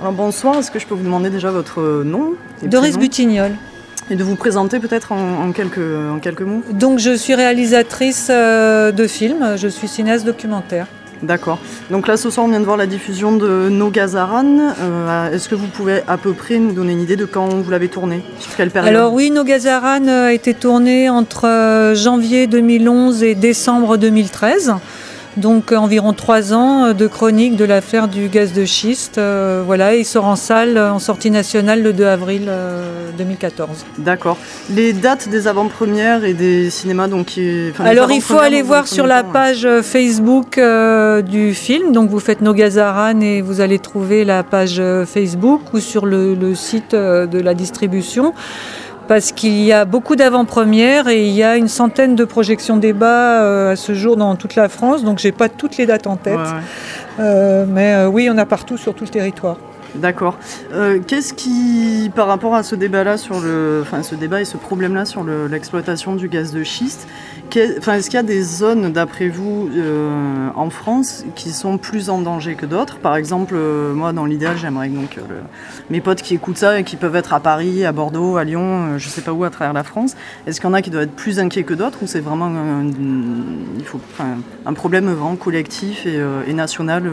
Alors bonsoir, est-ce que je peux vous demander déjà votre nom Doris Butignol. Et de vous présenter peut-être en, quelques, en quelques mots Donc je suis réalisatrice euh, de films, je suis cinéaste documentaire. D'accord. Donc là, ce soir, on vient de voir la diffusion de No Gazaran. Euh, est-ce que vous pouvez à peu près nous donner une idée de quand vous l'avez tourné Sur quelle période Alors oui, No Gazaran a été tourné entre euh, janvier 2011 et décembre 2013. Donc euh, environ trois ans euh, de chronique de l'affaire du gaz de schiste. Euh, voilà, il sort en salle en sortie nationale le 2 avril 2014. D'accord. Les dates des avant-premières et des cinémas donc qui, Alors il faut aller voir sur la page Facebook du film. Donc vous faites Nogazaran et vous allez trouver la page Facebook ou sur le site de la distribution parce qu'il y a beaucoup d'avant-premières et il y a une centaine de projections débat euh, à ce jour dans toute la France, donc j'ai pas toutes les dates en tête. Euh, mais euh, oui, on a partout sur tout le territoire. D'accord. Qu'est-ce qui, par rapport à ce débat-là sur le, enfin ce débat et ce problème-là sur l'exploitation du gaz de schiste, est-ce qu'il y a des zones, d'après vous, euh, en France qui sont plus en danger que d'autres? Par exemple, euh, moi, dans l'idéal, j'aimerais donc euh, mes potes qui écoutent ça et qui peuvent être à Paris, à Bordeaux, à Lyon, je ne sais pas où, à travers la France. Est-ce qu'il y en a qui doivent être plus inquiets que d'autres ou c'est vraiment un problème vraiment collectif et, national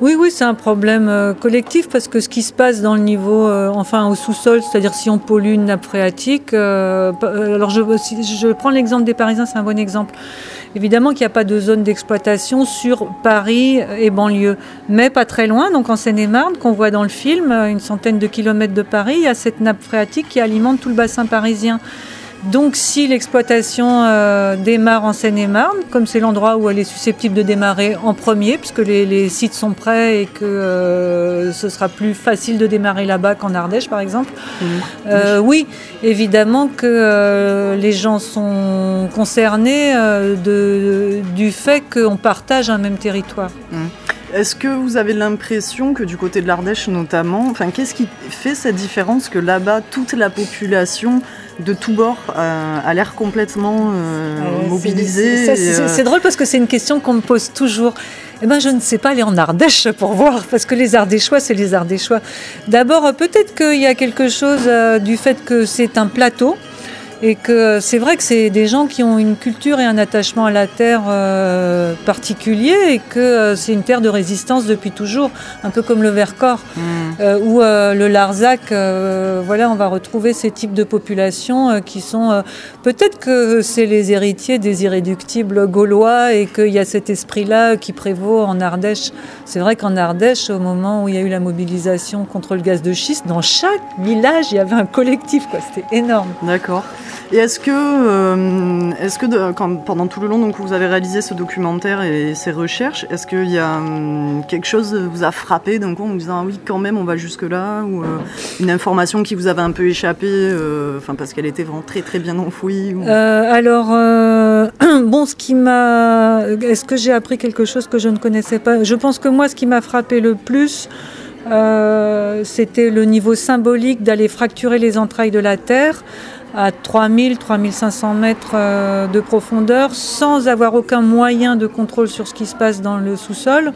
Oui, oui, c'est un problème collectif parce que ce qui se passe dans le niveau, enfin au sous-sol, c'est-à-dire si on pollue une nappe phréatique, alors je, je prends l'exemple des Parisiens, c'est un bon exemple. Évidemment qu'il n'y a pas de zone d'exploitation sur Paris et banlieue, mais pas très loin, donc en Seine-et-Marne, qu'on voit dans le film, une centaine de kilomètres de Paris, il y a cette nappe phréatique qui alimente tout le bassin parisien. Donc si l'exploitation euh, démarre en Seine-et-Marne, comme c'est l'endroit où elle est susceptible de démarrer en premier, puisque les, sites sont prêts et que euh, ce sera plus facile de démarrer là-bas qu'en Ardèche par exemple, mmh. euh, oui, évidemment que les gens sont concernés du fait qu'on partage un même territoire. Mmh. Est-ce que vous avez l'impression que du côté de l'Ardèche notamment, enfin, qu'est-ce qui fait cette différence que là-bas, toute la population de tous bords euh, a l'air complètement euh, mobilisée euh, C'est drôle parce que c'est une question qu'on me pose toujours. Eh ben, je ne sais pas aller en Ardèche pour voir, parce que les Ardéchois, c'est les Ardéchois. D'abord, peut-être qu'il y a quelque chose du fait que c'est un plateau et que c'est vrai que c'est des gens qui ont une culture et un attachement à la terre euh, particulier et que euh, c'est une terre de résistance depuis toujours, un peu comme le Vercors mm. euh, ou le Larzac. voilà, on va retrouver ces types de populations qui sont peut-être que c'est les héritiers des irréductibles gaulois et qu'il y a cet esprit-là qui prévaut en Ardèche. C'est vrai qu'en Ardèche, au moment où il y a eu la mobilisation contre le gaz de schiste, dans chaque village, il y avait un collectif. C'était énorme. D'accord. Et est-ce que, euh, est-ce que pendant tout le long donc, vous avez réalisé ce documentaire et ces recherches, est-ce qu'il y a hum, quelque chose vous a frappé d'un coup en vous disant ah oui quand même on va jusque là ou euh, une information qui vous avait un peu échappé, euh, enfin parce qu'elle était vraiment très très bien enfouie Alors bon, ce qui m'a, est-ce que j'ai appris quelque chose que je ne connaissais pas? Je pense que moi ce qui m'a frappé le plus c'était le niveau symbolique d'aller fracturer les entrailles de la Terre à 3000, 3500 mètres euh, de profondeur sans avoir aucun moyen de contrôle sur ce qui se passe dans le sous-sol.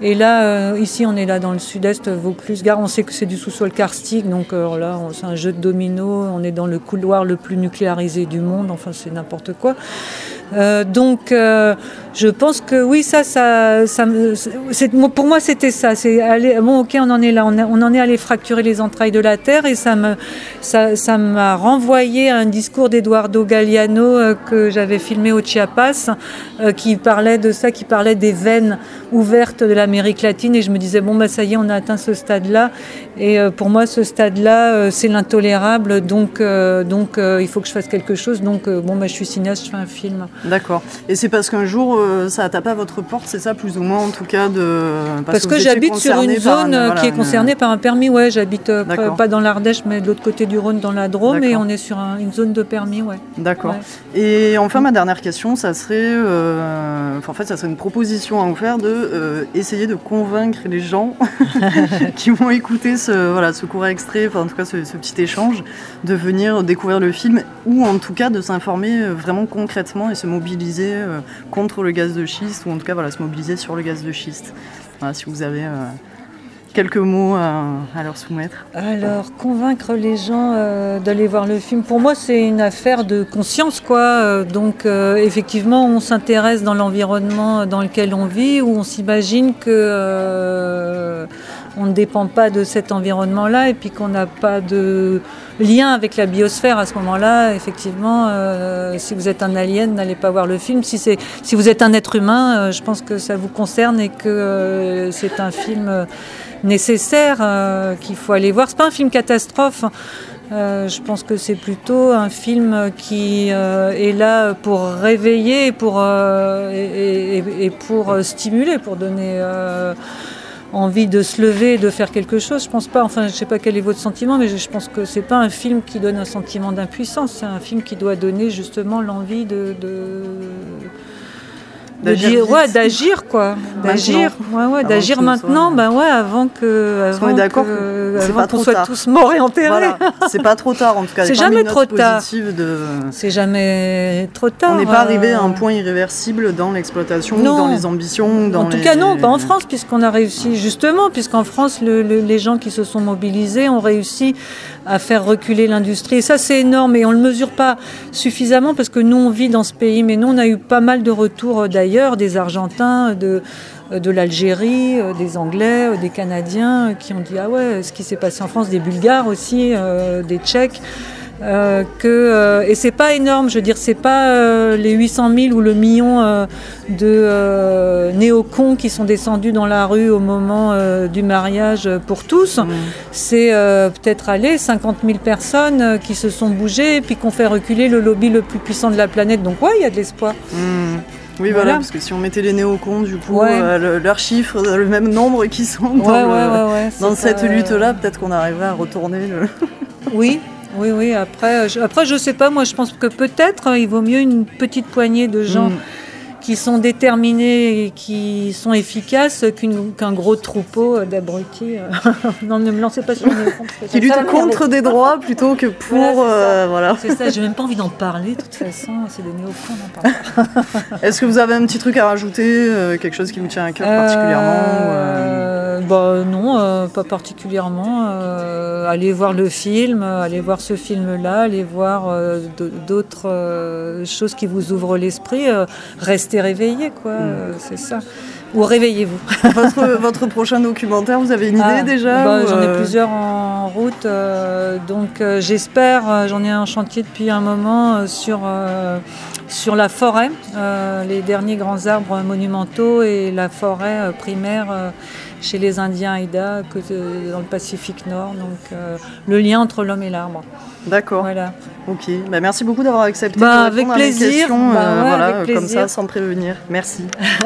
Et là, euh, ici, on est là dans le sud-est, Vaucluse-Gare. On sait que c'est du sous-sol karstique, donc euh, là, c'est un jeu de domino. On est dans le couloir le plus nucléarisé du monde. Enfin, c'est n'importe quoi. Euh, donc, euh, je pense que oui, ça, ça, ça pour moi, c'était ça. C'est bon, ok, on en est là, on, en est allé fracturer les entrailles de la terre, et ça me, ça m'a renvoyé à un discours d'Eduardo Galliano euh, que j'avais filmé au Chiapas, qui parlait de ça, qui parlait des veines ouvertes de l'Amérique latine, et je me disais bon, bah ça y est, on a atteint ce stade-là, et pour moi, ce stade-là, c'est l'intolérable, donc, donc, il faut que je fasse quelque chose. Donc, bon, bah, je suis cinéaste, je fais un film. D'accord. Et c'est parce qu'un jour, euh, ça a tapé à votre porte, c'est ça, plus ou moins, en tout cas de. Parce, que, j'habite sur une zone euh, qui est concernée par un permis. Ouais, j'habite euh, pas dans l'Ardèche, mais de l'autre côté du Rhône, dans la Drôme, et on est sur une zone de permis, ouais. D'accord. Et enfin, ma dernière question, ça serait, en fait, ça serait une proposition à vous faire de essayer de convaincre les gens qui vont écouter ce, voilà, ce court extrait, enfin, en tout cas, ce, ce petit échange, de venir découvrir le film ou en tout cas de s'informer vraiment concrètement et se mobiliser euh, contre le gaz de schiste, ou en tout cas voilà, se mobiliser sur le gaz de schiste. Voilà, si vous avez euh, quelques mots à, leur soumettre Alors, convaincre les gens euh, d'aller voir le film, pour moi, c'est une affaire de conscience, quoi. Donc, effectivement, on s'intéresse dans l'environnement dans lequel on vit, où on s'imagine que on ne dépend pas de cet environnement-là, et puis qu'on n'a pas de lien avec la biosphère à ce moment-là. Effectivement, euh, si vous êtes un alien, n'allez pas voir le film. Si, si vous êtes un être humain, euh, je pense que ça vous concerne et que euh, c'est un film nécessaire qu'il faut aller voir. C'est pas un film catastrophe. Je pense que c'est plutôt un film qui est là pour réveiller pour, et, pour stimuler, pour donner envie de se lever de faire quelque chose. Je pense pas, enfin, je sais pas quel est votre sentiment, mais je pense que c'est pas un film qui donne un sentiment d'impuissance. C'est un film qui doit donner justement l'envie de d'agir ouais, d'agir quoi. D'agir. Ouais, ouais, d'agir maintenant soit... ben ouais avant que avant on est d'accord qu'on soit tard. tous morts et enterrés. Voilà. c'est pas trop tard en tout cas. C'est jamais trop tard. de... c'est jamais trop tard on n'est pas arrivé à un point irréversible dans l'exploitation dans les ambitions dans en tout les... cas non pas en France puisqu'on a réussi justement puisqu'en France le, le, les gens qui se sont mobilisés ont réussi à faire reculer l'industrie. Et ça c'est énorme et on le mesure pas suffisamment parce que nous on vit dans ce pays mais nous on a eu pas mal de retours d'ailleurs des Argentins, de, de l'Algérie, des Anglais, des Canadiens qui ont dit ah ouais, ce qui s'est passé en France, des Bulgares aussi, euh, des Tchèques. Euh, que, euh, et c'est pas énorme, je veux dire, c'est pas euh, les 800 000 ou le million euh, de néocons qui sont descendus dans la rue au moment du mariage pour tous. Mmh. C'est peut-être aller 50 000 personnes qui se sont bougées et puis qu'on fait reculer le lobby le plus puissant de la planète. Donc ouais, il y a de l'espoir. Mmh. Oui, voilà. voilà. parce que si on mettait les néocons, du coup, ouais. euh, le, leurs chiffres, le même nombre qui sont dans, ouais, ouais, le, dans cette lutte-là, peut-être qu'on arriverait à retourner le... oui, oui, oui. Après, je, après, je sais pas. Moi, je pense que peut-être il vaut mieux une petite poignée de gens mm. qui sont déterminés et qui sont efficaces qu'un qu gros troupeau d'abrutis. non, ne me lancez pas sur les néocons. Qui luttent contre des droits plutôt que pour. Voilà, euh, voilà. C'est ça. J'ai même pas envie d'en parler. De toute façon, c'est des néocons. n'en parle. Est-ce que vous avez un petit truc à rajouter, euh, quelque chose qui vous tient à cœur particulièrement euh, bah, Non, euh, pas particulièrement. Euh, allez voir le film, allez voir ce film-là, allez voir euh, d'autres euh, choses qui vous ouvrent l'esprit. restez réveillés, quoi. Mm. C'est ça. Ou réveillez-vous. votre, votre, prochain documentaire, vous avez une idée ah, déjà bah, J'en ai plusieurs en route. donc j'espère, j'en ai un chantier depuis un moment sur sur la forêt, euh, les derniers grands arbres monumentaux et la forêt euh, primaire euh, chez les Indiens Haïda dans le Pacifique Nord. Donc le lien entre l'homme et l'arbre. D'accord. Voilà. Ok. Bah, merci beaucoup d'avoir accepté. Bah, avec plaisir. Questions, bah, ouais, voilà, avec plaisir. Comme ça, sans prévenir. Merci.